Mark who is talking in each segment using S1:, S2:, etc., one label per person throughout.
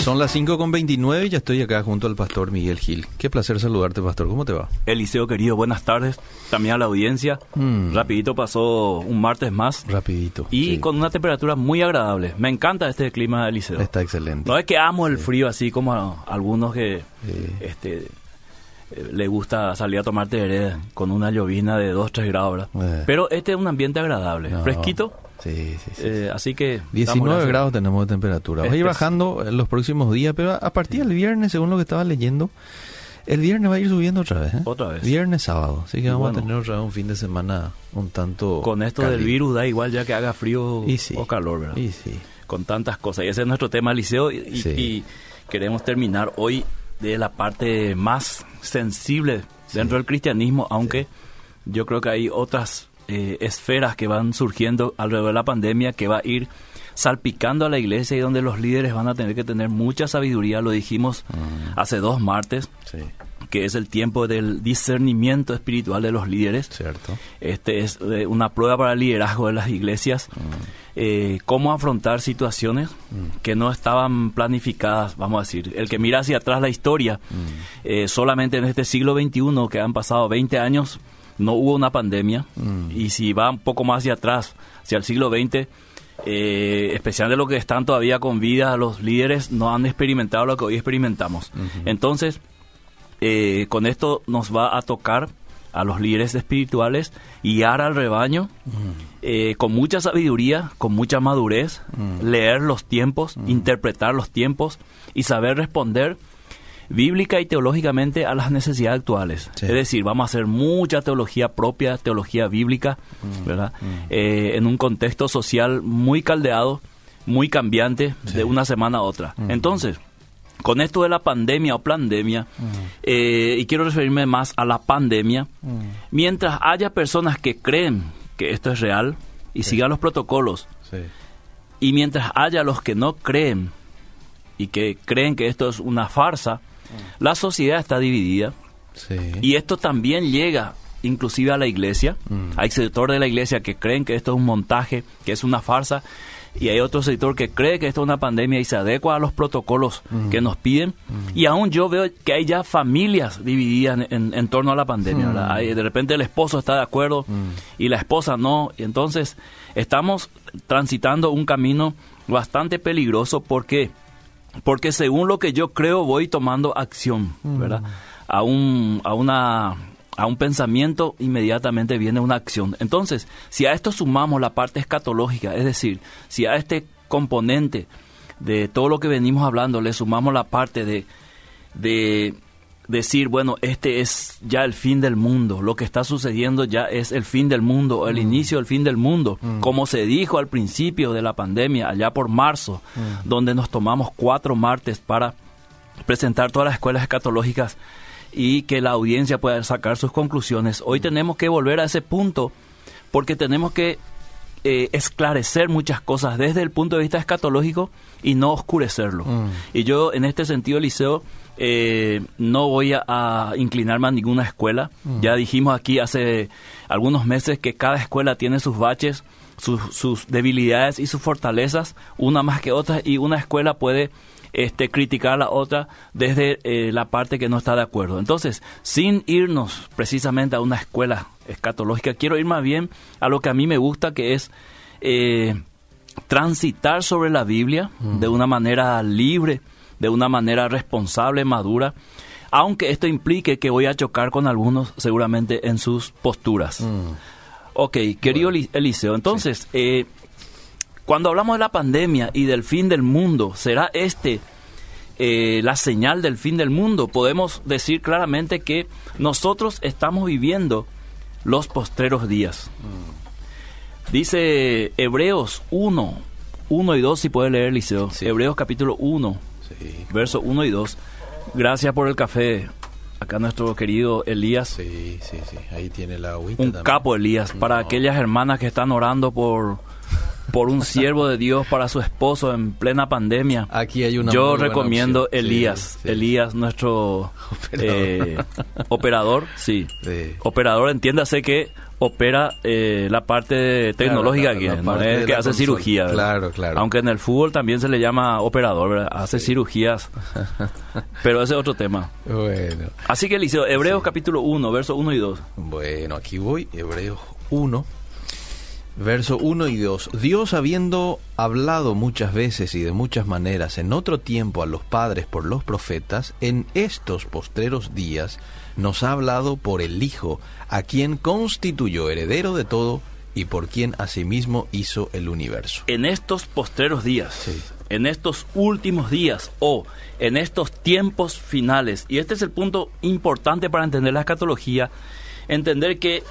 S1: Son las 5 con 29 y ya estoy acá junto al pastor Miguel Gil. Qué placer saludarte, pastor. ¿Cómo te va?
S2: Eliseo querido, buenas tardes. También a la audiencia.
S1: Mm.
S2: Rapidito pasó un martes más.
S1: Rapidito.
S2: Y
S1: sí.
S2: con una temperatura muy agradable. Me encanta este clima de Eliseo.
S1: Está excelente.
S2: No es que amo el frío así como a algunos que
S1: Sí.
S2: este le gusta salir a tomar tereré con una llovina de 2, 3 grados, ¿verdad?
S1: Eh.
S2: Pero este es un ambiente agradable,
S1: No.
S2: fresquito.
S1: Sí, sí, sí.
S2: eh, así que... damos
S1: 19
S2: gracias.
S1: grados tenemos de temperatura. Va a ir
S2: Este es-
S1: bajando en los próximos días, pero a- partir del viernes, según lo que estaba leyendo, el viernes va a ir subiendo otra vez. ¿eh?
S2: Otra vez.
S1: Viernes, sábado. Así que vamos
S2: bueno.
S1: a tener otra vez un fin de semana un tanto.
S2: Con esto del virus da igual ya que haga frío
S1: Y sí.
S2: o calor, ¿verdad?
S1: Y sí.
S2: con tantas cosas. Y ese es nuestro tema, Liceo, y, y-
S1: Sí.
S2: y queremos terminar hoy de la parte más sensible dentro del cristianismo, aunque yo creo que hay otras eh, esferas que van surgiendo alrededor de la pandemia que va a ir salpicando a la iglesia y donde los líderes van a tener que tener mucha sabiduría, lo dijimos hace dos martes,
S1: Sí,
S2: que es el tiempo del discernimiento espiritual de los líderes.
S1: cierto.
S2: Este es eh, una prueba para el liderazgo de las iglesias. Eh, cómo afrontar situaciones que no estaban planificadas, vamos a decir. El que mira hacia atrás la historia, eh, solamente en este siglo XXI, que han pasado 20 años, no hubo una pandemia. Y si va un poco más hacia atrás, hacia el siglo XX, eh, especialmente los que están todavía con vida, los líderes no han experimentado lo que hoy experimentamos. Entonces, eh, con esto nos va a tocar a los líderes espirituales guiar al rebaño eh, con mucha sabiduría, con mucha madurez, leer los tiempos, interpretar los tiempos y saber responder bíblica y teológicamente a las necesidades actuales.
S1: Sí.
S2: Es decir, vamos a hacer mucha teología propia, teología bíblica, ¿verdad? Eh, en un contexto social muy caldeado, muy cambiante de una semana a otra. Entonces, con esto de la pandemia o pandemia, eh, y quiero referirme más a la pandemia, mientras haya personas que creen que esto es real y sigan los protocolos,
S1: Sí.
S2: y mientras haya los que no creen y que creen que esto es una farsa, la sociedad está dividida
S1: Sí.
S2: y esto también llega inclusive a la iglesia.
S1: Mm.
S2: Hay sector de la iglesia que creen que esto es un montaje, que es una farsa, y hay otro sector que cree que esto es una pandemia y se adecua a los protocolos que nos piden. Y aún yo veo que hay ya familias divididas en, en- en torno a la pandemia. De repente el esposo está de acuerdo y la esposa no. Y entonces estamos transitando un camino bastante peligroso porque porque según lo que yo creo voy tomando acción, ¿verdad? A un a una a un pensamiento inmediatamente viene una acción. Entonces, si a esto sumamos la parte escatológica, es decir, si a este componente de todo lo que venimos hablando le sumamos la parte de de decir, bueno, este es ya el fin del mundo, lo que está sucediendo ya es el fin del mundo, el inicio del fin del mundo, como se dijo al principio de la pandemia, allá por marzo, donde nos tomamos cuatro martes para presentar todas las escuelas escatológicas y que la audiencia pueda sacar sus conclusiones. Hoy tenemos que volver a ese punto porque tenemos que eh, esclarecer muchas cosas desde el punto de vista escatológico y no oscurecerlo. Y yo en este sentido, Liceo, eh, no voy a, a inclinarme a ninguna escuela. Ya dijimos aquí hace algunos meses que cada escuela tiene sus baches, sus, sus debilidades y sus fortalezas, una más que otra, y una escuela puede este, criticar a la otra desde eh, la parte que no está de acuerdo. Entonces, sin irnos precisamente a una escuela escatológica, quiero ir más bien a lo que a mí me gusta, que es eh, transitar sobre la Biblia de una manera libre, de una manera responsable, madura, aunque esto implique que voy a chocar con algunos seguramente en sus posturas. Ok, querido Eli- Eliseo, entonces, eh, cuando hablamos de la pandemia y del fin del mundo, ¿será este eh, la señal del fin del mundo? Podemos decir claramente que nosotros estamos viviendo los postreros días. Dice Hebreos 1, 1 y 2, si puede leer, Liceo.
S1: Sí.
S2: Hebreos capítulo 1,
S1: Sí.
S2: verso 1 y 2. Gracias por el café. Acá nuestro querido Elías,
S1: Sí, sí, sí. Ahí tiene la agüita
S2: un
S1: también.
S2: capo Elías, para aquellas hermanas que están orando por por un siervo de Dios para su esposo en plena pandemia.
S1: Aquí hay una
S2: Yo recomiendo. Elías.
S1: Sí, sí.
S2: Elías, nuestro
S1: Operador.
S2: eh, operador, sí.
S1: Sí.
S2: Operador, entiéndase que opera eh, la parte tecnológica
S1: Claro,
S2: aquí,
S1: claro,
S2: no que hace cirugía.
S1: Claro, claro.
S2: Aunque en el fútbol también se le llama operador, ¿verdad? hace cirugías. Pero ese es otro tema.
S1: Bueno.
S2: Así que, Eliseo, Hebreos capítulo 1, versos 1 y 2.
S1: Bueno, aquí voy, Hebreos 1, verso 1 y 2. Dios habiendo hablado muchas veces y de muchas maneras en otro tiempo a los padres por los profetas, en estos postreros días nos ha hablado por el Hijo, a quien constituyó heredero de todo y por quien asimismo hizo el universo.
S2: En estos postreros días,
S1: Sí.
S2: en estos últimos días o en estos tiempos finales, y este es el punto importante para entender la escatología, entender que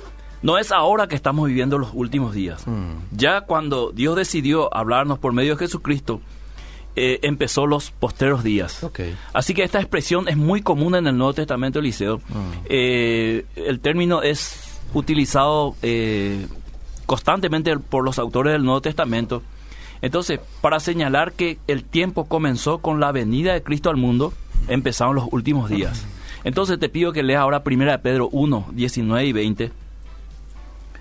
S2: no es ahora que estamos viviendo los últimos días.
S1: Mm.
S2: Ya cuando Dios decidió hablarnos por medio de Jesucristo, eh, empezó los postreros días. Así que esta expresión es muy común en el Nuevo Testamento, Eliseo.
S1: Mm.
S2: Eh, el término es utilizado eh, constantemente por los autores del Nuevo Testamento. Entonces, para señalar que el tiempo comenzó con la venida de Cristo al mundo, empezaron los últimos días. Entonces te pido que leas ahora 1 de Pedro 1, 19 y 20,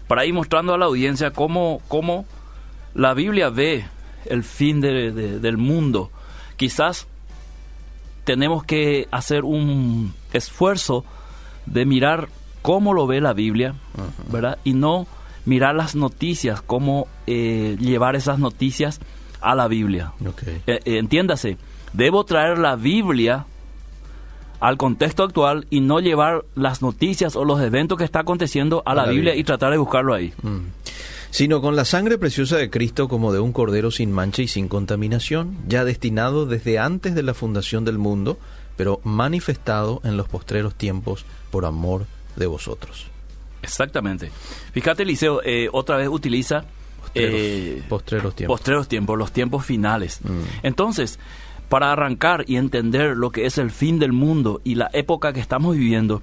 S2: para ir mostrando a la audiencia cómo, cómo la Biblia ve el fin de- de- del mundo. Quizás tenemos que hacer un esfuerzo de mirar cómo lo ve la Biblia, ¿verdad? Y no mirar las noticias, cómo eh, llevar esas noticias a la Biblia. Eh, eh, entiéndase, debo traer la Biblia al contexto actual y no llevar las noticias o los eventos que está aconteciendo a, la, Biblia, y tratar de buscarlo ahí.
S1: Mm. Sino con la sangre preciosa de Cristo como de un cordero sin mancha y sin contaminación, ya destinado desde antes de la fundación del mundo, pero manifestado en los postreros tiempos por amor de vosotros.
S2: Exactamente. Fíjate, Eliseo, eh, otra vez utiliza
S1: Postreros,
S2: eh,
S1: postreros tiempos.
S2: postreros tiempos, los tiempos finales.
S1: Mm.
S2: Entonces, para arrancar y entender lo que es el fin del mundo y la época que estamos viviendo,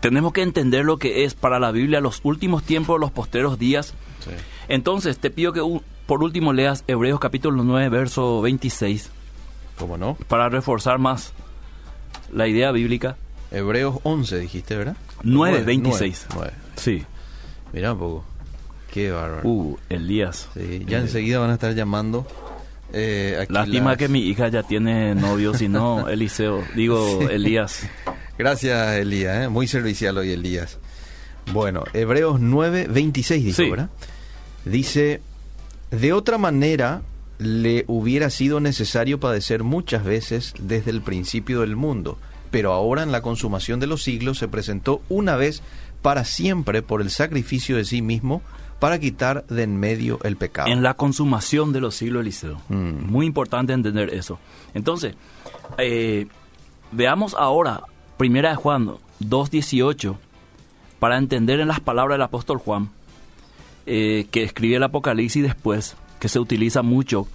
S2: tenemos que entender lo que es para la Biblia los últimos tiempos, los posteros días.
S1: Sí.
S2: Entonces, te pido que por último leas Hebreos capítulo 9, verso 26,
S1: ¿Cómo no?
S2: para reforzar más la idea bíblica.
S1: Hebreos 11 dijiste, ¿verdad?
S2: 9, 26.
S1: 9.
S2: Sí.
S1: Mira un poco. Qué bárbaro.
S2: Uh, Elías.
S1: Sí, ya
S2: Eh,
S1: enseguida van a estar llamando. Eh, aquí
S2: Lástima
S1: las-
S2: que mi hija ya tiene novio, si no, Eliseo, digo Elías.
S1: Gracias, Elías. ¿eh? Muy servicial hoy, Elías. Bueno, Hebreos 9, 26 dijo,
S2: Sí.
S1: ¿verdad? Dice, de otra manera le hubiera sido necesario padecer muchas veces desde el principio del mundo, pero ahora en la consumación de los siglos se presentó una vez para siempre por el sacrificio de sí mismo para quitar de en medio el pecado.
S2: En la consumación de los siglos, Eliseo.
S1: Mm.
S2: Muy importante entender eso. Entonces, eh, veamos ahora, primera de Juan 2.18, para entender en las palabras del apóstol Juan, eh, que escribe el Apocalipsis después, que se utiliza mucho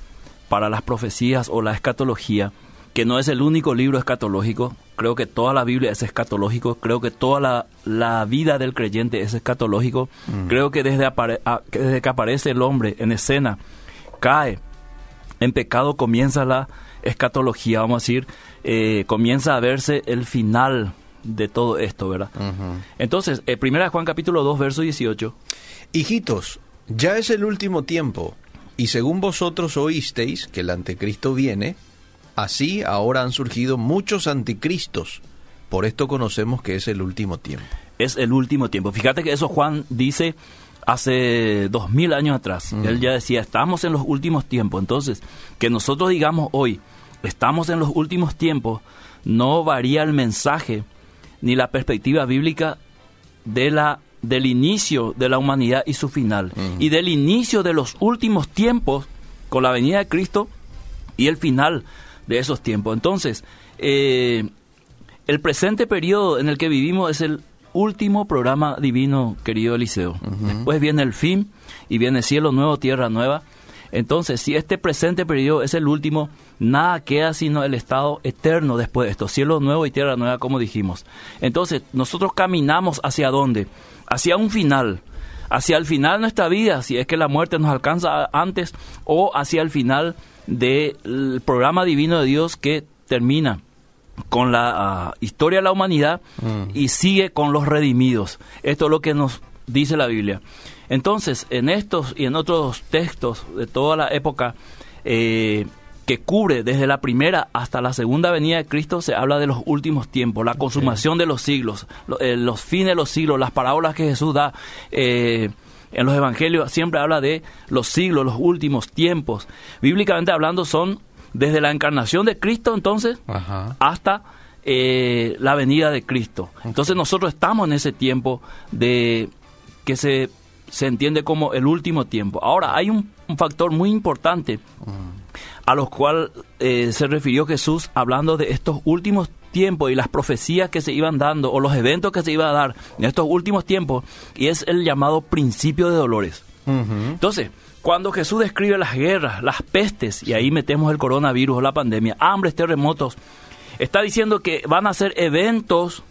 S2: para las profecías o la escatología, que no es el único libro escatológico, creo que toda la Biblia es escatológico, creo que toda la, la vida del creyente es escatológico, creo que desde, apare- a- que desde que aparece el hombre en escena, cae en pecado, comienza la escatología, vamos a decir, eh, comienza a verse el final de todo esto, ¿verdad? Entonces, eh, primera Juan capítulo 2, verso 18,
S1: Hijitos, ya es el último tiempo, y según vosotros oísteis que el anticristo viene, así ahora han surgido muchos anticristos. Por esto conocemos que es el último tiempo.
S2: es el último tiempo. Fíjate que eso Juan dice hace dos mil años atrás.
S1: Mm.
S2: Él ya decía, estamos en los últimos tiempos. Entonces, que nosotros digamos hoy, estamos en los últimos tiempos, no varía el mensaje ni la perspectiva bíblica de la del inicio de la humanidad y su final
S1: Mm.
S2: y del inicio de los últimos tiempos con la venida de Cristo y el final de esos tiempos. Entonces, eh, el presente periodo en el que vivimos es el último programa divino, querido Eliseo. Después viene el fin y viene cielo nuevo, tierra nueva. Entonces, si este presente periodo es el último, nada queda sino el estado eterno después de esto, cielo nuevo y tierra nueva, como dijimos. Entonces, nosotros caminamos hacia dónde? Hacia un final, hacia el final de nuestra vida, si es que la muerte nos alcanza antes, o hacia el final del programa divino de Dios que termina con la ah, historia de la humanidad
S1: Mm.
S2: y sigue con los redimidos. Esto es lo que nos dice la Biblia. Entonces, en estos y en otros textos de toda la época eh, que cubre desde la primera hasta la segunda venida de Cristo, se habla de los últimos tiempos, la consumación de los siglos, lo- eh, los fines de los siglos, las parábolas que Jesús da. eh, en los evangelios siempre habla de los siglos, los últimos tiempos. Bíblicamente hablando son desde la encarnación de Cristo entonces
S1: Ajá.
S2: hasta eh, la venida de Cristo. Entonces nosotros estamos en ese tiempo de que se, se entiende como el último tiempo. Ahora, hay un, un factor muy importante a los cual eh, se refirió Jesús hablando de estos últimos tiempos y las profecías que se iban dando o los eventos que se iban a dar en estos últimos tiempos y es el llamado principio de dolores. Entonces, cuando Jesús describe las guerras, las pestes, y ahí metemos el coronavirus, la pandemia, hambres, terremotos, está diciendo que van a ser eventos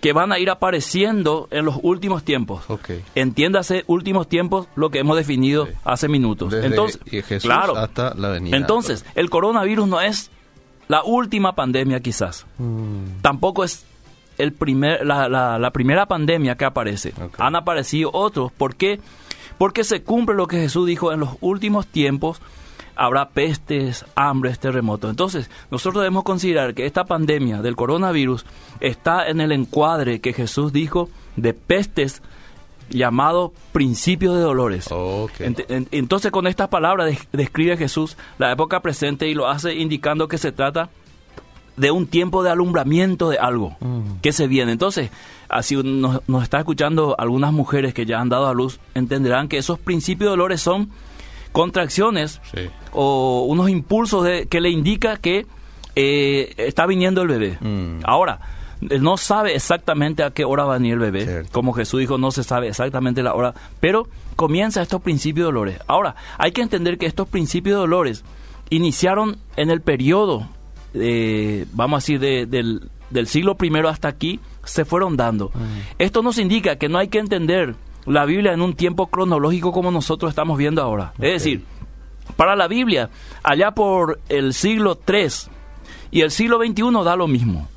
S2: que van a ir apareciendo en los últimos tiempos. Entiéndase últimos tiempos lo que hemos definido hace minutos.
S1: Desde
S2: Entonces,
S1: Jesús
S2: claro.
S1: hasta la venida.
S2: Entonces, el coronavirus no es la última pandemia quizás.
S1: Mm.
S2: Tampoco es el primer, la, la- la primera pandemia que aparece. Han aparecido otros. ¿Por qué? Porque se cumple lo que Jesús dijo en los últimos tiempos. Habrá pestes, hambres, terremotos. Entonces, nosotros debemos considerar que esta pandemia del coronavirus está en el encuadre que Jesús dijo de pestes llamado principio de dolores.
S1: Ok.
S2: Ent- en- Entonces con estas palabras des- describe Jesús la época presente y lo hace indicando que se trata de un tiempo de alumbramiento de algo
S1: Mm.
S2: que se viene. Entonces, así nos, nos está escuchando algunas mujeres que ya han dado a luz, entenderán que esos principios de dolores son contracciones
S1: Sí.
S2: o unos impulsos de- que le indica que eh, está viniendo el bebé.
S1: Mm.
S2: Ahora, no sabe exactamente a qué hora va a venir el bebé.
S1: Cierto.
S2: Como Jesús dijo, no se sabe exactamente la hora, pero comienza estos principios de dolores. Ahora, hay que entender que estos principios de dolores iniciaron en el periodo, eh, vamos a decir, de- del, del siglo primero hasta aquí, se fueron dando. Esto nos indica que no hay que entender la Biblia en un tiempo cronológico como nosotros estamos viendo ahora. Es decir, para la Biblia, allá por el siglo 3 y el siglo 21 da lo mismo.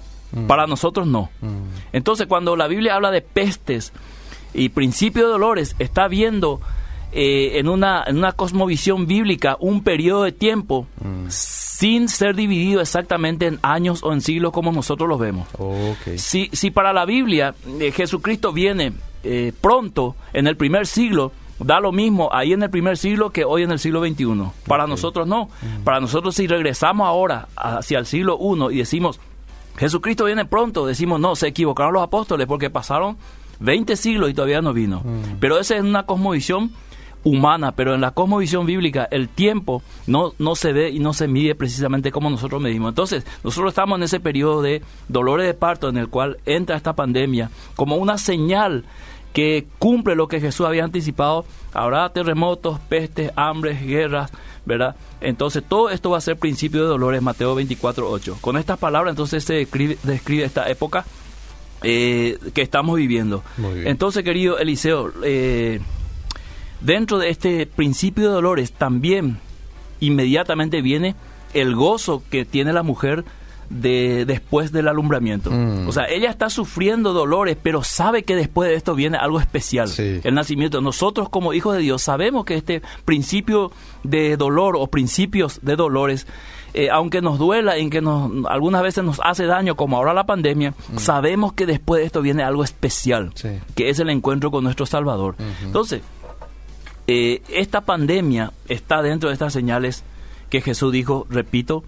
S2: Para nosotros no.
S1: Mm.
S2: Entonces, cuando la Biblia habla de pestes y principio de dolores, está viendo eh, en, una, en una cosmovisión bíblica un periodo de tiempo sin ser dividido exactamente en años o en siglos como nosotros los vemos. Si, si para la Biblia eh, Jesucristo viene eh, pronto en el primer siglo, da lo mismo ahí en el primer siglo que hoy en el siglo XXI. Para nosotros no. Para nosotros si regresamos ahora hacia el siglo I y decimos, Jesucristo viene pronto, decimos, no, se equivocaron los apóstoles porque pasaron 20 siglos y todavía no vino. Pero esa es una cosmovisión humana, pero en la cosmovisión bíblica el tiempo no, no se ve y no se mide precisamente como nosotros medimos. Entonces, nosotros estamos en ese periodo de dolores de parto en el cual entra esta pandemia como una señal que cumple lo que Jesús había anticipado. Habrá terremotos, pestes, hambres, guerras, ¿verdad? Entonces, todo esto va a ser principio de dolores, Mateo 24, 8. Con estas palabras, entonces, se describe, describe esta época eh, que estamos viviendo. Entonces, querido Eliseo, eh, dentro de este principio de dolores también inmediatamente viene el gozo que tiene la mujer de después del alumbramiento.
S1: Mm.
S2: O sea, ella está sufriendo dolores, pero sabe que después de esto viene algo especial,
S1: Sí.
S2: el nacimiento. Nosotros como hijos de Dios sabemos que este principio de dolor o principios de dolores eh, aunque nos duela y que nos, algunas veces nos hace daño, como ahora la pandemia, sabemos que después de esto viene algo especial,
S1: Sí.
S2: que es el encuentro con nuestro Salvador. Entonces, eh, esta pandemia está dentro de estas señales que Jesús dijo, repito,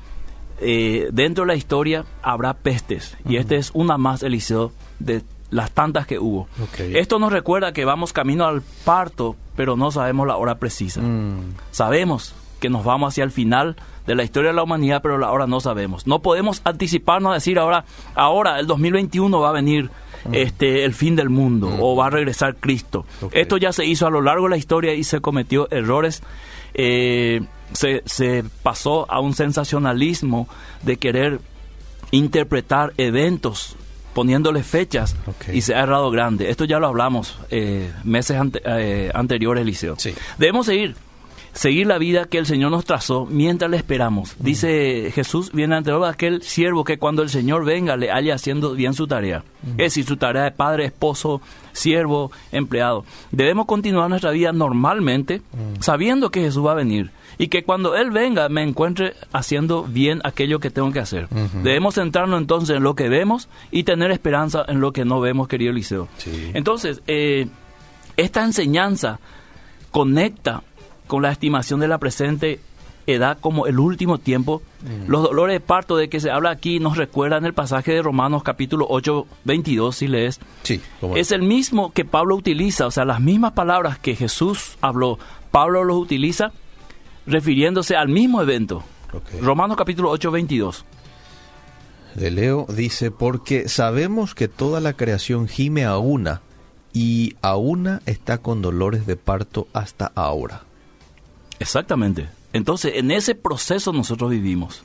S2: eh, dentro de la historia habrá pestes. Y esta es una más, Eliseo, de las tantas que hubo. Esto nos recuerda que vamos camino al parto, pero no sabemos la hora precisa.
S1: Mm.
S2: Sabemos que nos vamos hacia el final de la historia de la humanidad, pero la hora no sabemos. No podemos anticiparnos a decir ahora, ahora el 2021 va a venir este el fin del mundo o va a regresar Cristo. Esto ya se hizo a lo largo de la historia y se cometió errores. Eh, se, se pasó a un sensacionalismo de querer interpretar eventos poniéndole fechas y se ha errado grande. Esto ya lo hablamos eh, meses ante- eh, anteriores, Eliseo.
S1: Sí.
S2: Debemos seguir, seguir la vida que el Señor nos trazó mientras le esperamos. Dice Jesús, viene ante aquel siervo que cuando el Señor venga le haya haciendo bien su tarea. Es decir, su tarea de padre, esposo, siervo, empleado. Debemos continuar nuestra vida normalmente, sabiendo que Jesús va a venir. Y que cuando Él venga me encuentre haciendo bien aquello que tengo que hacer. Debemos centrarnos entonces en lo que vemos y tener esperanza en lo que no vemos, querido Eliseo.
S1: Sí.
S2: Entonces, eh, esta enseñanza conecta con la estimación de la presente edad como el último tiempo. Los dolores de parto de que se habla aquí nos recuerdan el pasaje de Romanos capítulo 8, 22, si lees.
S1: Sí.
S2: Es el mismo que Pablo utiliza, o sea, las mismas palabras que Jesús habló, Pablo los utiliza refiriéndose al mismo evento. Romanos capítulo 8, 22.
S1: De Leo dice, porque sabemos que toda la creación gime a una y a una está con dolores de parto hasta ahora.
S2: Exactamente. Entonces, en ese proceso nosotros vivimos.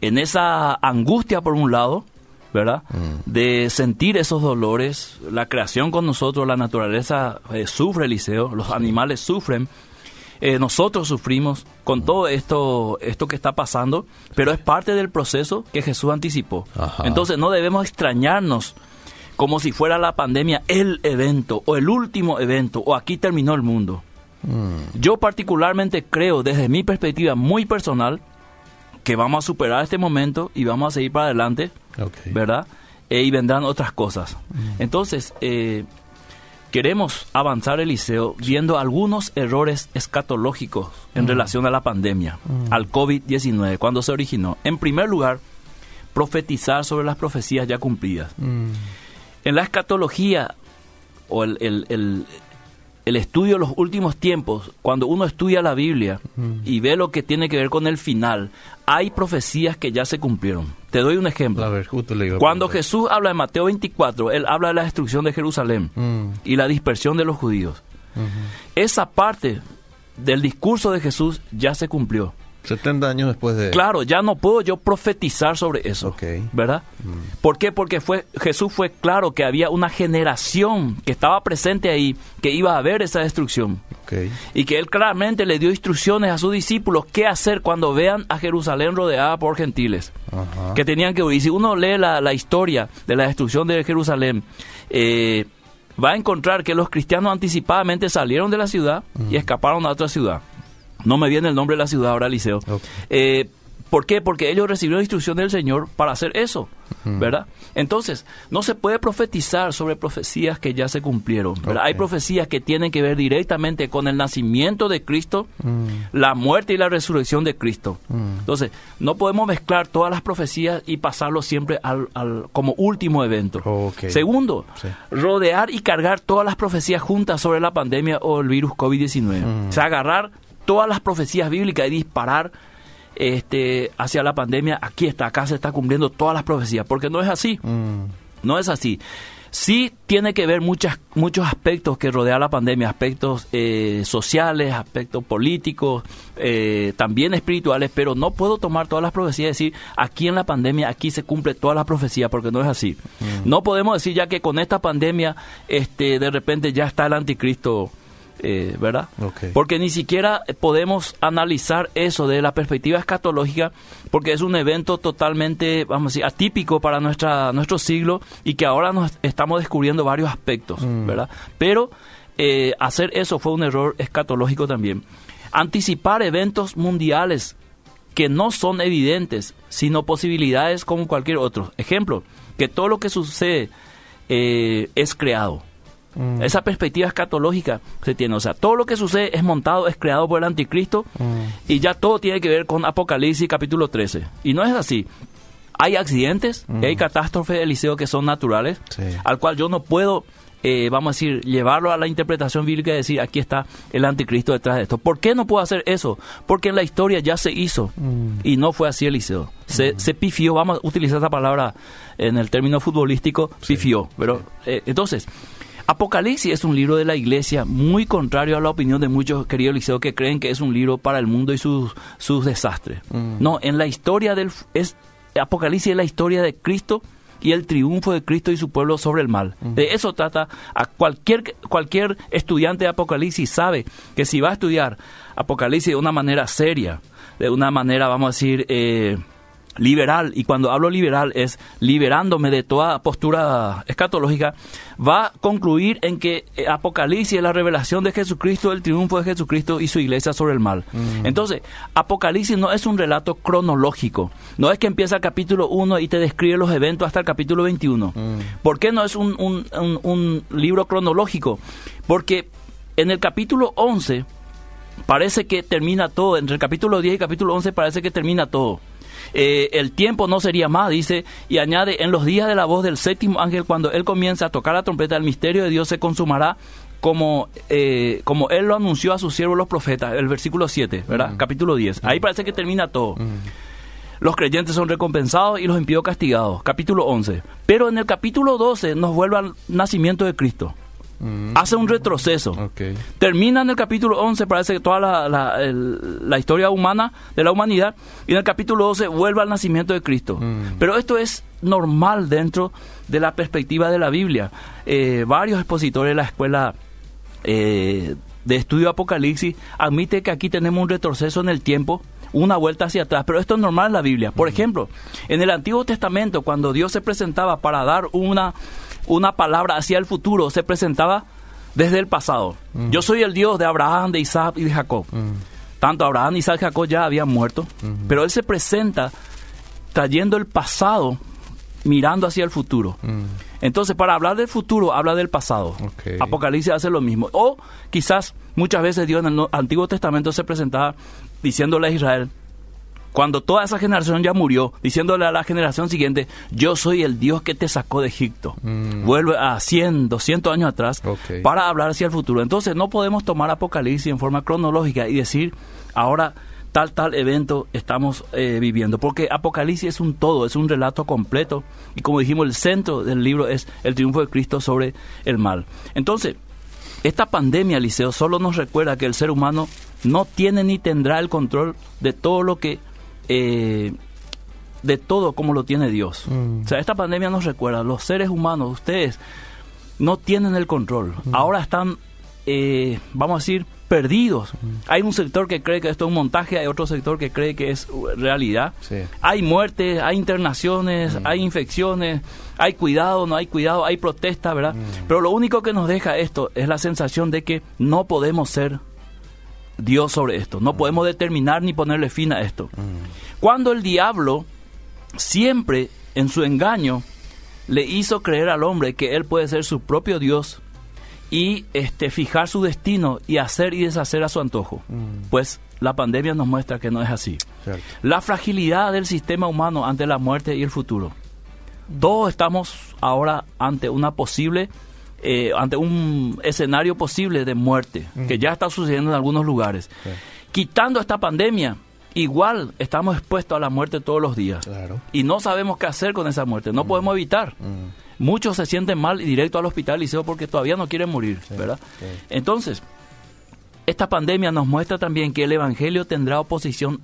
S2: En esa angustia por un lado, ¿verdad?
S1: Mm.
S2: De sentir esos dolores, la creación con nosotros, la naturaleza eh, sufre, Eliseo, los animales sufren, eh, nosotros sufrimos con todo esto, esto que está pasando, pero es parte del proceso que Jesús anticipó.
S1: Ajá.
S2: Entonces no debemos extrañarnos como si fuera la pandemia el evento o el último evento o aquí terminó el mundo.
S1: Mm,
S2: Yo particularmente creo, desde mi perspectiva muy personal, que vamos a superar este momento y vamos a seguir para adelante. ¿verdad? Eh, y vendrán otras cosas. Entonces, eh, queremos avanzar, Eliseo, viendo algunos errores escatológicos en relación a la pandemia, al COVID-19, cuando se originó. En primer lugar, profetizar sobre las profecías ya cumplidas.
S1: Mm,
S2: En la escatología o el, el- el- el estudio de los últimos tiempos, cuando uno estudia la Biblia y ve lo que tiene que ver con el final, hay profecías que ya se cumplieron. Te doy un ejemplo.
S1: A ver, justo le iba a
S2: Cuando. Jesús habla en Mateo 24, él habla de la destrucción de Jerusalén
S1: Mm,
S2: y la dispersión de los judíos. Esa parte del discurso de Jesús ya se cumplió.
S1: 70 años después de...
S2: Claro, ya no puedo yo profetizar sobre eso. ¿Verdad? ¿Por qué? Porque fue, Jesús fue claro que había una generación que estaba presente ahí, que iba a ver esa destrucción. Y que él claramente le dio instrucciones a sus discípulos qué hacer cuando vean a Jerusalén rodeada por gentiles.
S1: Ajá.
S2: Que tenían que huir. Y si uno lee la, la historia de la destrucción de Jerusalén, eh, va a encontrar que los cristianos anticipadamente salieron de la ciudad y escaparon a otra ciudad. No me viene el nombre de la ciudad ahora, Liceo. Eh, ¿Por qué? Porque ellos recibieron instrucción del Señor para hacer eso, ¿verdad? Entonces, no se puede profetizar sobre profecías que ya se cumplieron. Hay profecías que tienen que ver directamente con el nacimiento de Cristo,
S1: Mm,
S2: la muerte y la resurrección de Cristo.
S1: mm.
S2: Entonces, no podemos mezclar todas las profecías y pasarlo siempre al, al- como último evento. Segundo,
S1: Sí.
S2: rodear y cargar todas las profecías juntas sobre la pandemia o el virus COVID-19.
S1: Mm.
S2: O sea, agarrar todas las profecías bíblicas y disparar este, hacia la pandemia. Aquí está, acá se está cumpliendo todas las profecías, porque no es así.
S1: Mm,
S2: No es así. Sí tiene que ver muchas, muchos aspectos que rodean la pandemia, aspectos eh, sociales, aspectos políticos, eh, también espirituales, pero no puedo tomar todas las profecías y decir, aquí en la pandemia, aquí se cumple toda la profecía, porque no es así. No podemos decir ya que con esta pandemia, este, de repente ya está el anticristo, eh, ¿verdad? Porque ni siquiera podemos analizar eso de la perspectiva escatológica, porque es un evento totalmente, vamos a decir, atípico para nuestra, nuestro siglo y que ahora nos estamos descubriendo varios aspectos, ¿verdad? Pero eh, hacer eso fue un error escatológico también. Anticipar eventos mundiales que no son evidentes, sino posibilidades como cualquier otro. Ejemplo, que todo lo que sucede eh, es creado.
S1: Mm,
S2: Esa perspectiva escatológica se tiene. O sea, todo lo que sucede es montado, es creado por el anticristo
S1: mm.
S2: y ya todo tiene que ver con Apocalipsis capítulo 13. Y no es así. Hay accidentes, y hay catástrofes de liceo que son naturales,
S1: Sí.
S2: al cual yo no puedo, eh, vamos a decir, llevarlo a la interpretación bíblica y decir, aquí está el anticristo detrás de esto. ¿Por qué no puedo hacer eso? Porque en la historia ya se hizo
S1: Mm.
S2: y no fue así Eliseo. Se, se pifió, vamos a utilizar esa palabra en el término futbolístico, pifió. Pero, eh, entonces, Apocalipsis es un libro de la iglesia muy contrario a la opinión de muchos queridos liceos que creen que es un libro para el mundo y sus, sus desastres.
S1: Mm.
S2: No, en la historia del... Es, Apocalipsis es la historia de Cristo y el triunfo de Cristo y su pueblo sobre el mal. De eso trata a cualquier, cualquier estudiante de Apocalipsis sabe que si va a estudiar Apocalipsis de una manera seria, de una manera, vamos a decir, eh, liberal, y cuando hablo liberal es liberándome de toda postura escatológica, va a concluir en que Apocalipsis es la revelación de Jesucristo, el triunfo de Jesucristo y su iglesia sobre el mal. Mm. Entonces, Apocalipsis no es un relato cronológico, no es que empieza el capítulo 1 y te describe los eventos hasta el capítulo 21. Mm. ¿Por qué no es un, un libro cronológico? Porque en el capítulo 11 parece que termina todo, entre el capítulo 10 y el capítulo 11 parece que termina todo. Eh, el tiempo no sería más, dice, y añade, en los días de la voz del séptimo ángel, cuando él comienza a tocar la trompeta, el misterio de Dios se consumará como, eh, como él lo anunció a sus siervos los profetas, el versículo 7, ¿verdad? Capítulo 10. Ahí parece que termina todo. Los creyentes son recompensados y los impíos castigados. Capítulo 11. Pero en el capítulo 12 nos vuelve al nacimiento de Cristo. Mm. Hace un retroceso. Termina en el capítulo 11, parece que toda la, historia humana de la humanidad, y en el capítulo 12 vuelve al nacimiento de Cristo. Mm. Pero esto es normal dentro de la perspectiva de la Biblia. Eh, varios expositores de la escuela eh, de estudio Apocalipsis admiten que aquí tenemos un retroceso en el tiempo una vuelta hacia atrás, pero esto es normal en la Biblia. Por ejemplo, en el Antiguo Testamento, cuando Dios se presentaba para dar una una palabra hacia el futuro se presentaba desde el pasado. Mm. Yo soy el Dios de Abraham, de Isaac y de Jacob. Mm. Tanto Abraham, Isaac y Jacob ya habían muerto, mm-hmm. pero Él se presenta trayendo el pasado, mirando hacia el futuro. Mm. Entonces, para hablar del futuro, habla del pasado. Apocalipsis hace lo mismo. O quizás muchas veces Dios en el Antiguo Testamento se presentaba diciéndole a Israel, cuando toda esa generación ya murió, diciéndole a la generación siguiente, yo soy el Dios que te sacó de Egipto. Mm. Vuelve a 100, 200 años atrás para hablar hacia el futuro. Entonces no podemos tomar Apocalipsis en forma cronológica y decir, ahora tal, tal evento estamos eh, viviendo. Porque Apocalipsis es un todo, es un relato completo. Y como dijimos, el centro del libro es el triunfo de Cristo sobre el mal. Entonces, esta pandemia, Liceo, solo nos recuerda que el ser humano no tiene ni tendrá el control de todo lo que eh, de todo como lo tiene Dios. Mm. O sea, esta pandemia nos recuerda, los seres humanos, ustedes no tienen el control. Mm. Ahora están, eh, vamos a decir, perdidos. Mm. Hay un sector que cree que esto es un montaje, hay otro sector que cree que es realidad. Hay muertes, hay internaciones, hay infecciones, hay cuidado, no hay cuidado, hay protesta, ¿verdad? Pero lo único que nos deja esto es la sensación de que no podemos ser Dios sobre esto. No podemos determinar ni ponerle fin a esto. Cuando el diablo siempre en su engaño le hizo creer al hombre que él puede ser su propio Dios y este fijar su destino y hacer y deshacer a su antojo. Pues la pandemia nos muestra que no es así. La fragilidad del sistema humano ante la muerte y el futuro. Todos estamos ahora ante una posible eh, ante un escenario posible de muerte, que ya está sucediendo en algunos lugares. Quitando esta pandemia, igual estamos expuestos a la muerte todos los días. Y no sabemos qué hacer con esa muerte, no podemos evitar. Muchos se sienten mal y directo al hospital, Liceo, porque todavía no quieren morir, ¿verdad? Entonces, esta pandemia nos muestra también que el Evangelio tendrá oposición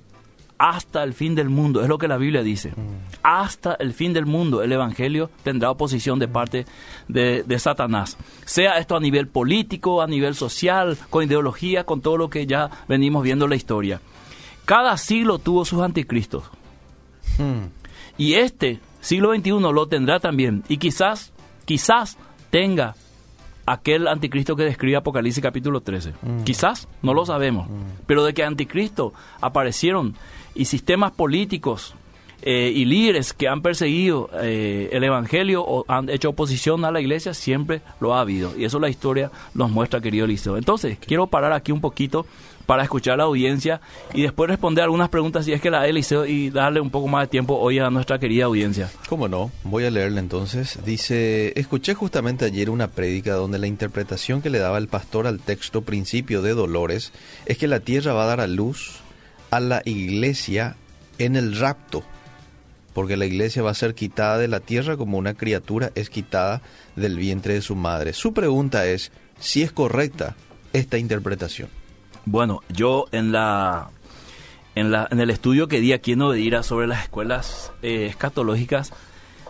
S2: hasta el fin del mundo, es lo que la Biblia dice. Mm. Hasta el fin del mundo el Evangelio tendrá oposición de parte de, Satanás. Sea esto a nivel político, a nivel social, con ideología, con todo lo que ya venimos viendo en la historia. Cada siglo tuvo sus anticristos. Hmm. Y este siglo XXI lo tendrá también. Y quizás, quizás tenga aquel anticristo que describe Apocalipsis capítulo 13. Mm. Quizás, no lo sabemos, mm. pero de que anticristo aparecieron y sistemas políticos eh, y líderes que han perseguido eh, el Evangelio o han hecho oposición a la iglesia, siempre lo ha habido. Y eso la historia nos muestra, querido Liceo. Entonces, quiero parar aquí un poquito para escuchar la audiencia y después responder algunas preguntas si es que la Eliseo y darle un poco más de tiempo hoy a nuestra querida audiencia.
S1: ¿Cómo no? Voy a leerle entonces. Dice, escuché justamente ayer una prédica donde la interpretación que le daba el pastor al texto principio de Dolores es que la tierra va a dar a luz a la iglesia en el rapto, porque la iglesia va a ser quitada de la tierra como una criatura es quitada del vientre de su madre. Su pregunta es si es correcta esta interpretación.
S2: Bueno, yo en la en, la, en el estudio que di aquí en Odeira sobre las escuelas eh, escatológicas,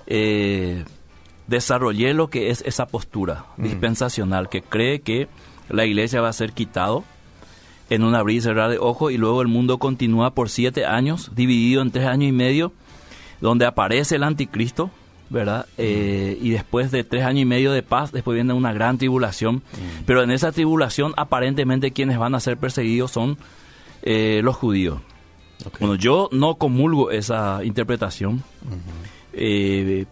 S2: eh, desarrollé lo que es esa postura
S1: Mm.
S2: dispensacional que cree que la iglesia va a ser quitado en un abrir y cerrar de ojos y luego el mundo continúa por siete años, dividido en tres años y medio, donde aparece el anticristo, ¿verdad? Eh, y después de tres años y medio de paz, después viene una gran tribulación. Pero en esa tribulación, aparentemente, quienes van a ser perseguidos son eh, los judíos. Bueno, yo no comulgo esa interpretación. Eh,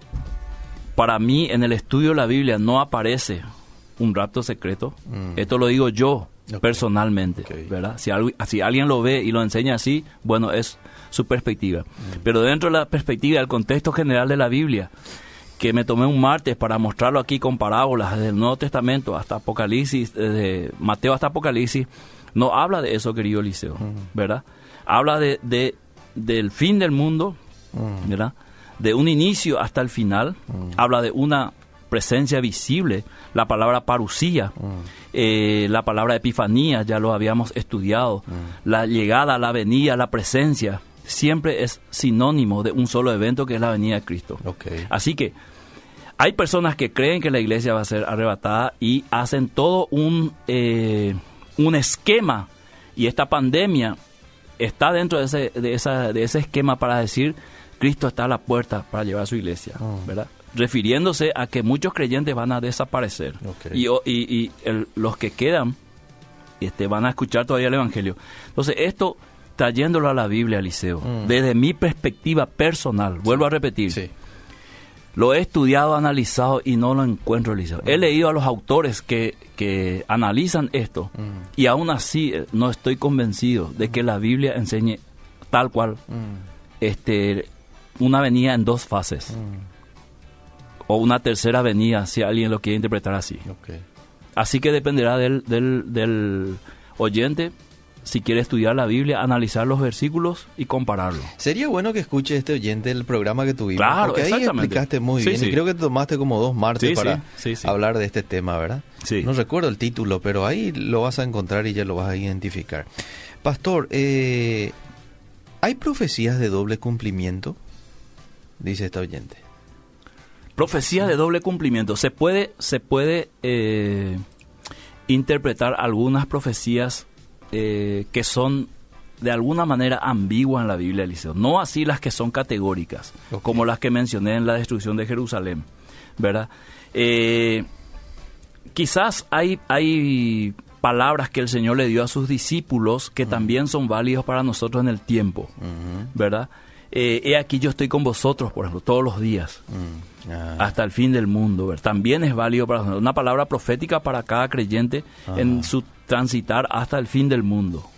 S2: para mí, en el estudio de la Biblia no aparece un rapto secreto.
S1: Mm.
S2: Esto lo digo yo personalmente. ¿verdad? Si, algo- si alguien lo ve y lo enseña así, bueno, es su perspectiva.
S1: Mm.
S2: Pero dentro de la perspectiva del contexto general de la Biblia, que me tomé un martes para mostrarlo aquí con parábolas desde el Nuevo Testamento hasta Apocalipsis, desde Mateo hasta Apocalipsis, no habla de eso, querido Eliseo, ¿verdad? Habla de, de- del fin del mundo,
S1: Mm.
S2: ¿verdad? De un inicio hasta el final, habla de una presencia visible, la palabra parusía, eh, la palabra epifanía, ya lo habíamos estudiado, la llegada, la venida, la presencia, siempre es sinónimo de un solo evento que es la venida de Cristo. Así que hay personas que creen que la iglesia va a ser arrebatada y hacen todo un, eh, un esquema y esta pandemia está dentro de ese, de, esa, de ese esquema para decir Cristo está a la puerta para llevar a su iglesia,
S1: Mm.
S2: ¿verdad? Refiriéndose a que muchos creyentes van a desaparecer y, o- y- y el- los que quedan este, van a escuchar todavía el Evangelio. Entonces, esto trayéndolo a la Biblia, Eliseo,
S1: Mm.
S2: desde mi perspectiva personal, vuelvo a repetir,
S1: Sí.
S2: lo he estudiado, analizado y no lo encuentro, Eliseo. He leído a los autores que, que analizan esto
S1: Mm.
S2: y aún así eh, no estoy convencido de que la Biblia enseñe tal cual
S1: Mm.
S2: este, una venida en dos fases
S1: Mm.
S2: o una tercera venida, si alguien lo quiere interpretar así. Así que dependerá del, del, del oyente si quiere estudiar la Biblia, analizar los versículos y compararlo.
S1: Sería bueno que escuche este oyente el programa que tuvimos.
S2: Claro,
S1: porque ahí explicaste muy
S2: Sí,
S1: bien.
S2: sí.
S1: Y creo que tomaste como dos martes
S2: Sí,
S1: para hablar de este tema, ¿verdad?
S2: Sí.
S1: No recuerdo el título, pero ahí lo vas a encontrar y ya lo vas a identificar. Pastor, eh, ¿hay profecías de doble cumplimiento? Dice este oyente.
S2: Profecía de doble cumplimiento. Se puede, se puede eh, interpretar algunas profecías eh, que son de alguna manera ambiguas en la Biblia, Eliseo. No así las que son categóricas, como las que mencioné en la destrucción de Jerusalén, ¿verdad? Eh, quizás hay, hay palabras que el Señor le dio a sus discípulos que también son válidos para nosotros en el tiempo. ¿verdad? Eh, he aquí yo estoy con vosotros, por ejemplo, todos los días
S1: Mm.
S2: Hasta el fin del mundo. ¿ver? También es válido para nosotros. Una palabra profética para cada creyente en su transitar hasta el fin del mundo.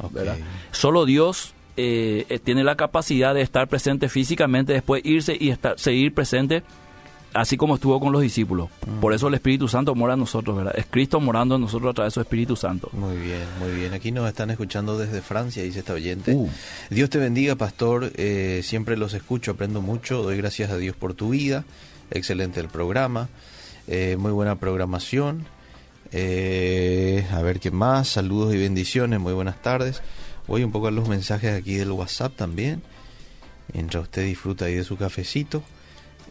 S2: Solo Dios eh, eh, tiene la capacidad de estar presente físicamente, después irse y estar, seguir presente, así como estuvo con los discípulos. Por eso el Espíritu Santo mora en nosotros, ¿verdad? Es Cristo morando en nosotros a través de su Espíritu Santo.
S1: Muy bien, muy bien. Aquí nos están escuchando desde Francia, dice esta oyente.
S2: Uh.
S1: Dios te bendiga, pastor. Eh, siempre los escucho, aprendo mucho. Doy gracias a Dios por tu vida. Excelente el programa. Eh, muy buena programación. Eh, a ver qué más. Saludos y bendiciones. Muy buenas tardes. Voy un poco a los mensajes aquí del WhatsApp también. Mientras usted disfruta ahí de su cafecito.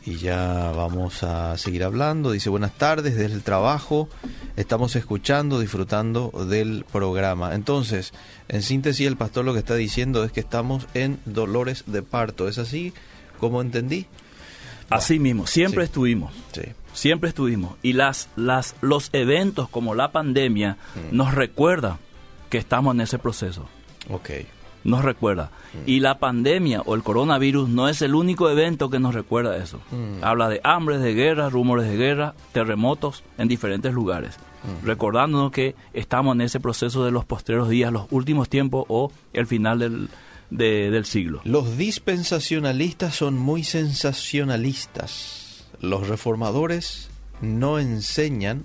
S1: Y ya vamos a seguir hablando. Dice buenas tardes desde el trabajo. Estamos escuchando, disfrutando del programa. Entonces, en síntesis, el pastor lo que está diciendo es que estamos en dolores de parto. ¿Es así como entendí?
S2: Así mismo, siempre
S1: Sí.
S2: estuvimos.
S1: Sí.
S2: Siempre estuvimos. Y las, las, los eventos como la pandemia
S1: Mm.
S2: nos recuerda que estamos en ese proceso.
S1: Ok.
S2: Nos recuerda.
S1: Mm.
S2: Y la pandemia o el coronavirus no es el único evento que nos recuerda eso.
S1: Mm.
S2: Habla de hambres, de guerra, rumores de guerra, terremotos en diferentes lugares. Recordándonos que estamos en ese proceso de los postreros días, los últimos tiempos o el final del, de- del siglo.
S1: Los dispensacionalistas son muy sensacionalistas. Los reformadores no enseñan,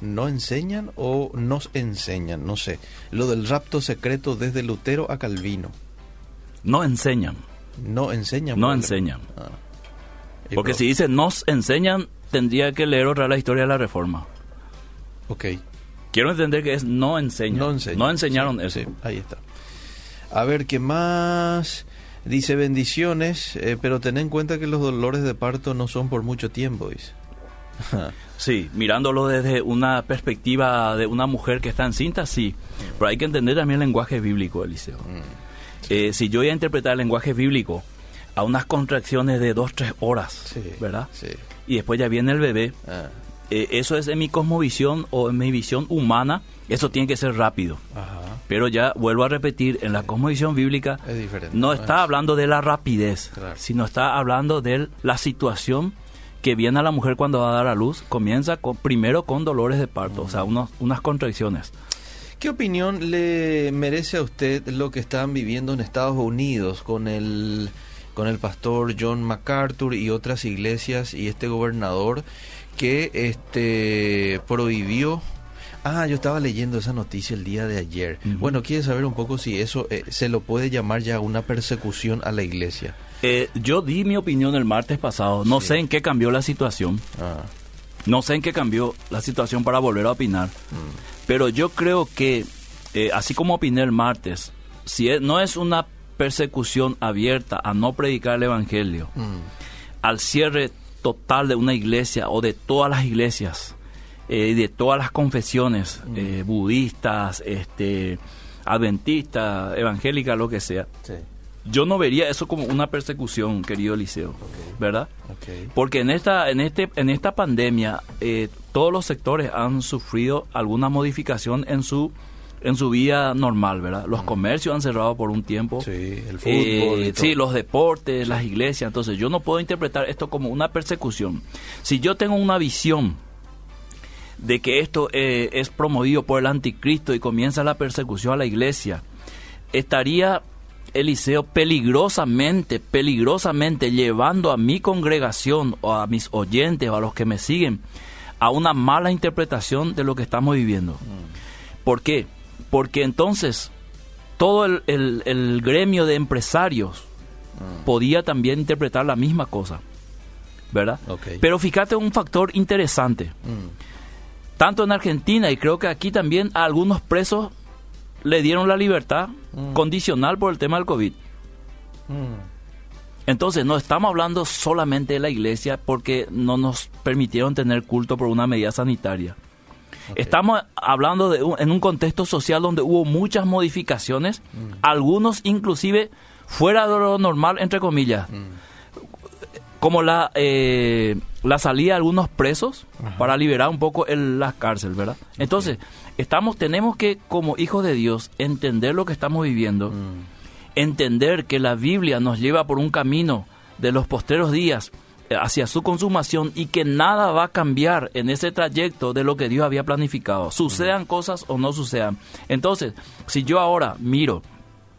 S1: no enseñan o nos enseñan, no sé, lo del rapto secreto desde Lutero a Calvino.
S2: No enseñan,
S1: No enseñan.
S2: no enseñan.
S1: Ah.
S2: Porque si dice nos enseñan, tendría que leer otra la historia de la reforma.
S1: Ok.
S2: Quiero entender que es no enseñan.
S1: No enseñan.
S2: enseñaron
S1: Sí,
S2: eso.
S1: sí, ahí está. A ver, ¿qué más? Dice bendiciones, eh, pero ten en cuenta que los dolores de parto no son por mucho tiempo, dice.
S2: sí, mirándolo desde una perspectiva de una mujer que está encinta, sí. Pero hay que entender también el lenguaje bíblico, Eliseo. Mm, eh, si yo voy a interpretar el lenguaje bíblico a unas contracciones de dos, tres horas, ¿verdad? Sí. Y después ya viene el bebé. Ah. Eh, eso es en mi cosmovisión o en mi visión humana, eso tiene que ser rápido. Pero ya vuelvo a repetir, en la cosmovisión bíblica no está hablando de la rapidez, sino está hablando de la situación que viene a la mujer cuando va a dar a luz, comienza con, primero con dolores de parto, o sea, unos, unas contracciones.
S1: ¿Qué opinión le merece a usted lo que están viviendo en Estados Unidos con el, con el pastor John MacArthur y otras iglesias y este gobernador que este prohibió Ah, yo estaba leyendo esa noticia el día de ayer. Bueno, quiere saber un poco si eso eh, se lo puede llamar ya una persecución a la iglesia.
S2: Eh, yo di mi opinión el martes pasado. No sé en qué cambió la situación. Ah. No sé en qué cambió la situación para volver a opinar. Mm. Pero yo creo que, eh, así como opiné el martes, si no es una persecución abierta a no predicar el Evangelio, mm. al cierre total de una iglesia o de todas las iglesias, eh, de todas las confesiones mm. eh, budistas, este, adventistas, evangélicas, lo que sea. Yo no vería eso como una persecución, querido Eliseo, ¿verdad? Porque en esta, en este, en esta pandemia eh, todos los sectores han sufrido alguna modificación en su en su vida normal, ¿verdad? Los mm. comercios han cerrado por un tiempo.
S1: Sí, el fútbol.
S2: sí, los deportes, las iglesias. Entonces, yo no puedo interpretar esto como una persecución. Si yo tengo una visión de que esto eh, es promovido por el anticristo y comienza la persecución a la iglesia, estaría Eliseo peligrosamente, peligrosamente llevando a mi congregación o a mis oyentes o a los que me siguen a una mala interpretación de lo que estamos viviendo. Mm. ¿Por qué? Porque entonces todo el, gremio de empresarios mm. podía también interpretar la misma cosa. ¿Verdad? Pero fíjate un factor interesante. Mm tanto en Argentina y creo que aquí también a algunos presos le dieron la libertad mm. condicional por el tema del COVID. Mm. Entonces, no estamos hablando solamente de la iglesia porque no nos permitieron tener culto por una medida sanitaria. Estamos hablando de en un contexto social donde hubo muchas modificaciones, mm. algunos inclusive fuera de lo normal, entre comillas como la, eh, la salida de algunos presos para liberar un poco el, la cárcel, ¿verdad? Entonces, estamos, tenemos que, como hijos de Dios, entender lo que estamos viviendo, mm. entender que la Biblia nos lleva por un camino de los posteros días eh, hacia su consumación y que nada va a cambiar en ese trayecto de lo que Dios había planificado, sucedan mm. cosas o no sucedan. Entonces, si yo ahora miro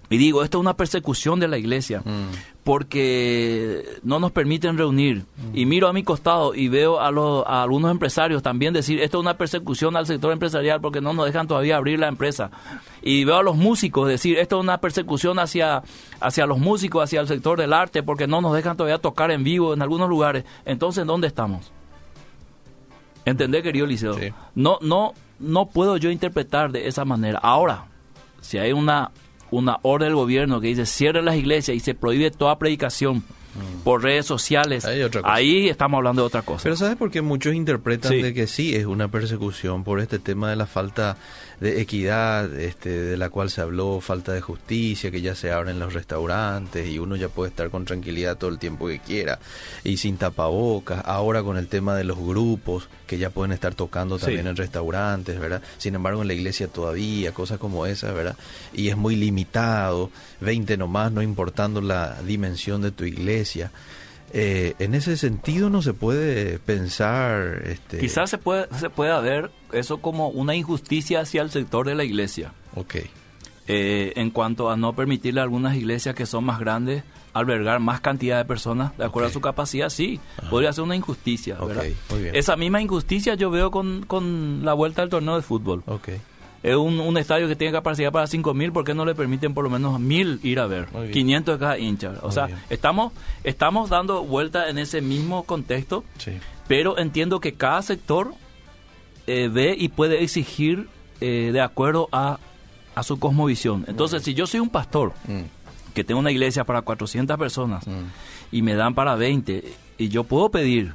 S2: y digo, esto es una persecución de la iglesia, mm. Porque no nos permiten reunir. Y miro a mi costado y veo a, los, a algunos empresarios también decir, esto es una persecución al sector empresarial porque no nos dejan todavía abrir la empresa. Y veo a los músicos decir, esto es una persecución hacia, hacia los músicos, hacia el sector del arte, porque no nos dejan todavía tocar en vivo en algunos lugares. Entonces, ¿dónde estamos? ¿Entendés, querido Liceo? No, no, no puedo yo interpretar de esa manera. Ahora, si hay una una orden del gobierno que dice cierre las iglesias y se prohíbe toda predicación mm. por redes sociales, ahí, estamos hablando de otra cosa.
S1: Pero ¿sabes por qué muchos interpretan de que sí es una persecución por este tema de la falta de equidad, este, de la cual se habló, falta de justicia, que ya se abren los restaurantes y uno ya puede estar con tranquilidad todo el tiempo que quiera y sin tapabocas. Ahora con el tema de los grupos que ya pueden estar tocando también en restaurantes, ¿verdad? Sin embargo en la iglesia todavía, cosas como esas, ¿verdad? Y es muy limitado, 20 nomás, no importando la dimensión de tu iglesia. Eh, en ese sentido no se puede pensar... Este...
S2: Quizás se, puede, se pueda ver eso como una injusticia hacia el sector de la iglesia.
S1: Ok.
S2: Eh, en cuanto a no permitirle a algunas iglesias que son más grandes albergar más cantidad de personas de acuerdo a su capacidad, sí, podría ser una injusticia. ¿verdad? Esa misma injusticia yo veo con, con la vuelta al torneo de fútbol.
S1: Okay
S2: es un, estadio que tiene capacidad para 5.000, ¿por qué no le permiten por lo menos 1.000 ir a ver? 500 de cada hincha. O sea, estamos, estamos dando vuelta en ese mismo contexto, pero entiendo que cada sector eh, ve y puede exigir eh, de acuerdo a, a, su cosmovisión. Entonces, si yo soy un pastor, mm. que tengo una iglesia para 400 personas y me dan para 20 y yo puedo pedir,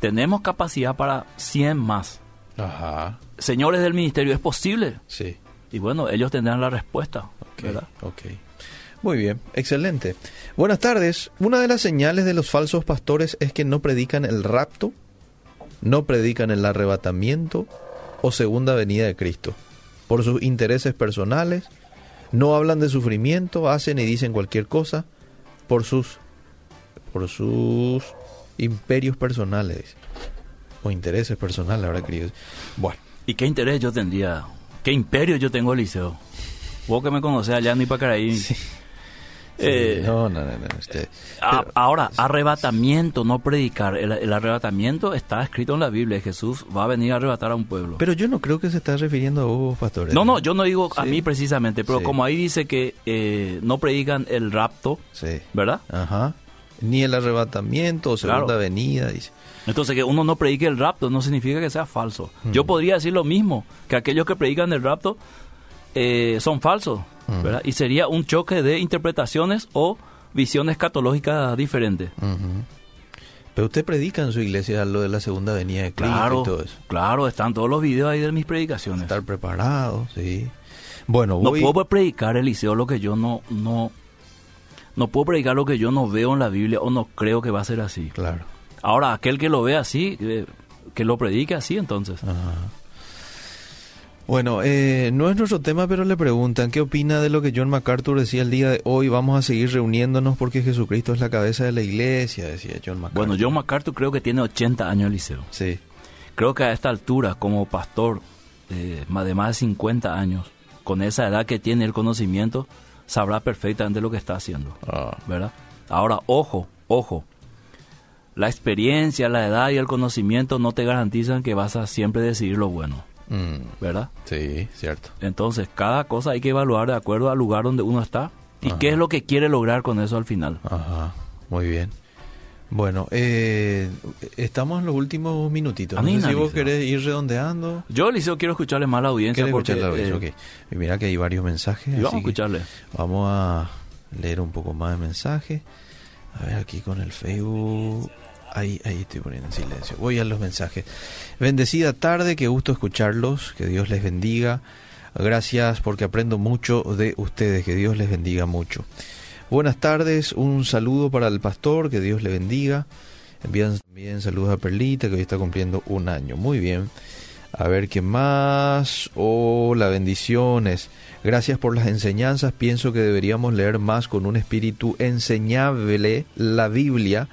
S2: tenemos capacidad para 100 más.
S1: Ajá.
S2: Señores del ministerio, ¿es posible?
S1: Sí.
S2: Y bueno, ellos tendrán la respuesta. ¿verdad?
S1: Ok. Muy bien, excelente. Buenas tardes. Una de las señales de los falsos pastores es que no predican el rapto, no predican el arrebatamiento o segunda venida de Cristo. Por sus intereses personales, no hablan de sufrimiento, hacen y dicen cualquier cosa por sus por sus imperios personales o intereses personales, ahora queridos. Bueno,
S2: ¿Y qué interés yo tendría? ¿Qué imperio yo tengo, Eliseo? Vos que me conocés allá en Ipacaraí.
S1: sí.
S2: Eh,
S1: no, no, no, no, usted-
S2: a-
S1: pero-
S2: ahora, arrebatamiento, no predicar. El, el arrebatamiento está escrito en la Biblia. Jesús va a venir a arrebatar a un pueblo.
S1: Pero yo no creo que se está refiriendo a vos, pastor.
S2: no, no, yo no digo a
S1: Sí.
S2: mí precisamente, pero
S1: Sí.
S2: como ahí dice que eh, no predican el rapto,
S1: Sí.
S2: ¿verdad?
S1: Ajá. Ni el arrebatamiento o segunda
S2: Claro.
S1: venida, dice.
S2: Entonces que uno no predique el rapto no significa que sea falso.
S1: Mm.
S2: Yo podría decir lo mismo, que aquellos que predican el rapto eh, son falsos,
S1: Mm.
S2: ¿verdad? Y sería un choque de interpretaciones o visiones catológicas diferentes.
S1: Pero usted predica en su iglesia lo de la segunda venida de Cristo
S2: Claro,
S1: y todo eso.
S2: claro, están todos los videos ahí de mis predicaciones.
S1: Estar preparado, sí. Bueno,
S2: No
S1: voy...
S2: puedo predicar, Eliseo, lo que yo no, no, no puedo predicar lo que yo no veo en la Biblia o no creo que va a ser así.
S1: Claro.
S2: Ahora, aquel que lo ve así, eh, que lo predique así, entonces.
S1: Ajá. Bueno, eh, no es nuestro tema, pero le preguntan qué opina de lo que John MacArthur decía el día de hoy. Vamos a seguir reuniéndonos porque Jesucristo es la cabeza de la iglesia, decía John MacArthur.
S2: Bueno, John MacArthur creo que tiene 80 años, Eliseo.
S1: Sí.
S2: Creo que a esta altura, como pastor eh, de más de 50 años, con esa edad que tiene el conocimiento, sabrá perfectamente lo que está haciendo,
S1: Ah,
S2: ¿verdad? Ahora, ojo, ojo. La experiencia, la edad y el conocimiento no te garantizan que vas a siempre decidir lo bueno,
S1: mm,
S2: ¿verdad?
S1: sí, cierto.
S2: Entonces, cada cosa hay que evaluar de acuerdo al lugar donde uno está y qué es lo que quiere lograr con eso al final.
S1: Ajá, muy bien. Bueno, eh, estamos en los últimos minutitos. No sé
S2: Anina,
S1: si vos
S2: Liceo.
S1: querés ir redondeando.
S2: Yo, Eliseo, quiero escucharle más a la audiencia
S1: ¿Querés
S2: porque...
S1: escuchar la vez?
S2: eh,
S1: Mira que hay varios mensajes. así
S2: vamos a escucharle.
S1: Vamos a leer un poco más de mensajes. A ver, aquí con el Facebook. Ahí, ahí estoy poniendo en silencio. Voy a los mensajes. Bendecida tarde, qué gusto escucharlos. Que Dios les bendiga. Gracias porque aprendo mucho de ustedes. Que Dios les bendiga mucho. Buenas tardes, un saludo para el pastor. Que Dios le bendiga. Envían también saludos a Perlita, que hoy está cumpliendo un año. Muy bien. A ver qué más. Hola, bendiciones. Gracias por las enseñanzas. Pienso que deberíamos leer más con un espíritu enseñable la Biblia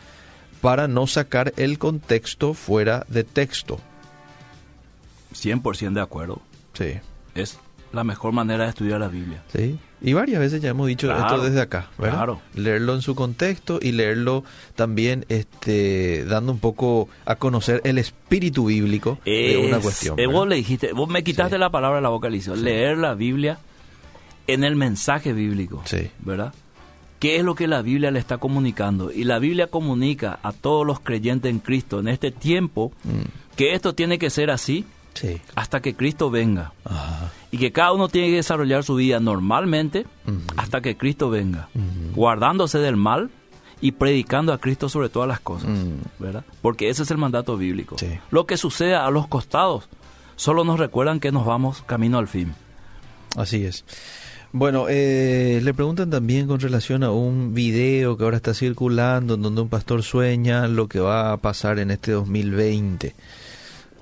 S1: para no sacar el contexto fuera de texto.
S2: 100% de acuerdo.
S1: Sí,
S2: Es la mejor manera de estudiar la Biblia.
S1: sí. Y varias veces ya hemos dicho
S2: Claro,
S1: esto desde acá, ¿verdad?
S2: claro.
S1: Leerlo en su contexto y leerlo también este, dando un poco a conocer el espíritu bíblico de una
S2: Es-
S1: cuestión.
S2: eh, vos le dijiste, vos me quitaste
S1: Sí.
S2: la palabra de la boca. Leer la Biblia en el mensaje bíblico.
S1: Sí.
S2: ¿Verdad? ¿Qué es lo que la Biblia le está comunicando? Y la Biblia comunica a todos los creyentes en Cristo en este tiempo
S1: Mm,
S2: que esto tiene que ser así
S1: sí.
S2: hasta que Cristo venga.
S1: Ajá.
S2: Y que cada uno tiene que desarrollar su vida normalmente hasta que Cristo venga. Guardándose del mal y predicando a Cristo sobre todas las cosas.
S1: Mm.
S2: ¿verdad? Porque ese es el mandato bíblico.
S1: Sí.
S2: Lo que sucede a los costados solo nos recuerdan que nos vamos camino al fin.
S1: Así es. Bueno, eh, le preguntan también con relación a un video que ahora está circulando en donde un pastor sueña lo que va a pasar en este 2020.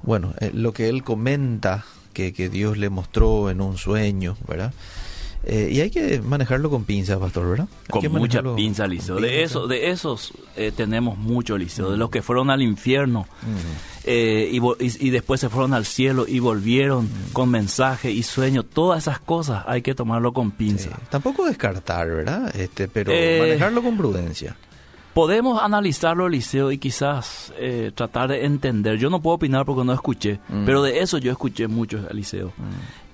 S1: Bueno, eh, lo que él comenta que, que Dios le mostró en un sueño, ¿verdad? Eh, y hay que manejarlo con pinzas, pastor, ¿verdad? Hay
S2: Con mucha pinza, Liceo. De, eso, de esos eh, tenemos mucho, Liceo. De los que fueron al infierno
S1: Mm.
S2: Eh, y, y- y después se fueron al cielo y volvieron con mensaje y sueño. Todas esas cosas hay que tomarlo con
S1: Sí.
S2: pinza.
S1: Tampoco descartar, ¿verdad? Este, pero
S2: Eh,
S1: manejarlo con prudencia.
S2: Podemos analizarlo, Liceo, y quizás eh, tratar de entender. Yo no puedo opinar porque no escuché,
S1: Mm.
S2: pero de eso yo escuché mucho, Liceo.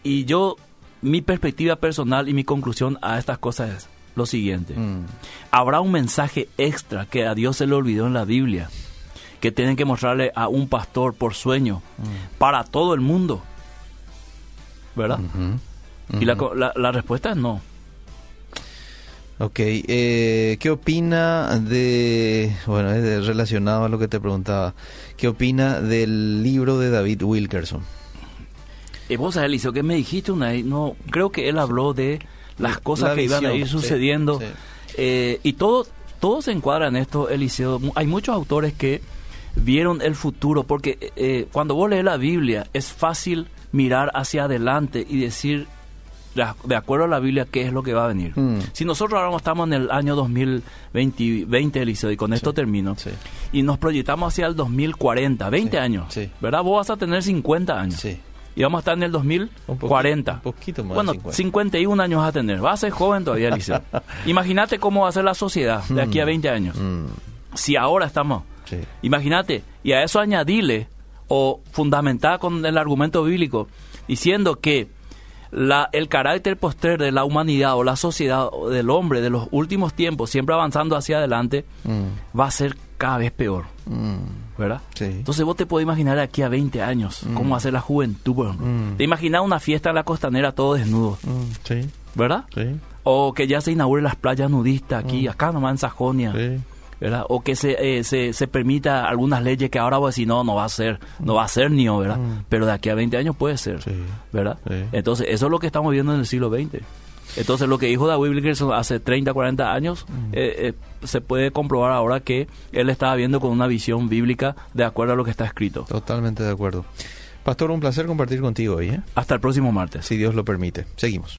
S2: Y yo, mi perspectiva personal y mi conclusión a estas cosas es lo siguiente.
S1: Mm.
S2: Habrá un mensaje extra que a Dios se le olvidó en la Biblia, que tienen que mostrarle a un pastor por sueño, para todo el mundo. ¿Verdad? Y la, la, la respuesta es no.
S1: Ok, eh, ¿qué opina de, bueno, es relacionado a lo que te preguntaba, ¿qué opina del libro de David Wilkerson?
S2: Eh, vos sabés, Eliseo, que me dijiste una vez, no, creo que él habló de las cosas
S1: La
S2: que iban a ir sucediendo.
S1: sí.
S2: Eh, y todo, todo se encuadra en esto, Eliseo. Hay muchos autores que vieron el futuro, porque eh, cuando vos lees la Biblia es fácil mirar hacia adelante y decir, de ac- de acuerdo a la Biblia, qué es lo que va a venir.
S1: Mm.
S2: Si nosotros ahora estamos en el año 2020, 20, Eliseo, y con esto termino,
S1: Sí.
S2: y nos proyectamos hacia el 2040, 20
S1: Sí,
S2: años. ¿verdad? Vos vas a tener 50 años. Y vamos a estar en el 2040.
S1: Un poquito más
S2: Bueno,
S1: 50.
S2: 51 años vas a tener. Vas a ser joven todavía, Liceo. Imagínate cómo va a ser la sociedad de aquí a 20 años.
S1: Mm,
S2: Si ahora estamos.
S1: Sí.
S2: Imagínate. Y a eso añadile o fundamentar con el argumento bíblico, diciendo que la, el carácter posterior de la humanidad o la sociedad o del hombre de los últimos tiempos, siempre avanzando hacia adelante,
S1: Mm,
S2: va a ser cada vez peor.
S1: mm,
S2: ¿verdad?
S1: Sí.
S2: Entonces vos te podés imaginar aquí a 20 años cómo va a ser la juventud, por ejemplo.
S1: Mm.
S2: Te imaginas una fiesta en la costanera todo desnudo,
S1: mm, sí,
S2: ¿verdad?
S1: sí,
S2: O que ya se inauguren las playas nudistas aquí, acá nomás en Sajonia,
S1: sí.
S2: ¿Verdad? O que se, eh, se, se permita algunas leyes que ahora vos decís, no, no va a ser, no va a ser ni ¿verdad?
S1: Mm.
S2: Pero de aquí a 20 años puede ser,
S1: Sí.
S2: ¿verdad?
S1: Sí.
S2: Entonces, eso es lo que estamos viendo en el siglo XX. Entonces, lo que dijo David Wilkerson hace 30, 40 años,
S1: Mm.
S2: eh, eh, se puede comprobar ahora que él estaba viendo con una visión bíblica de acuerdo a lo que está escrito.
S1: Totalmente de acuerdo. Pastor, un placer compartir contigo hoy, ¿eh?
S2: Hasta el próximo martes.
S1: si Dios lo permite. Seguimos.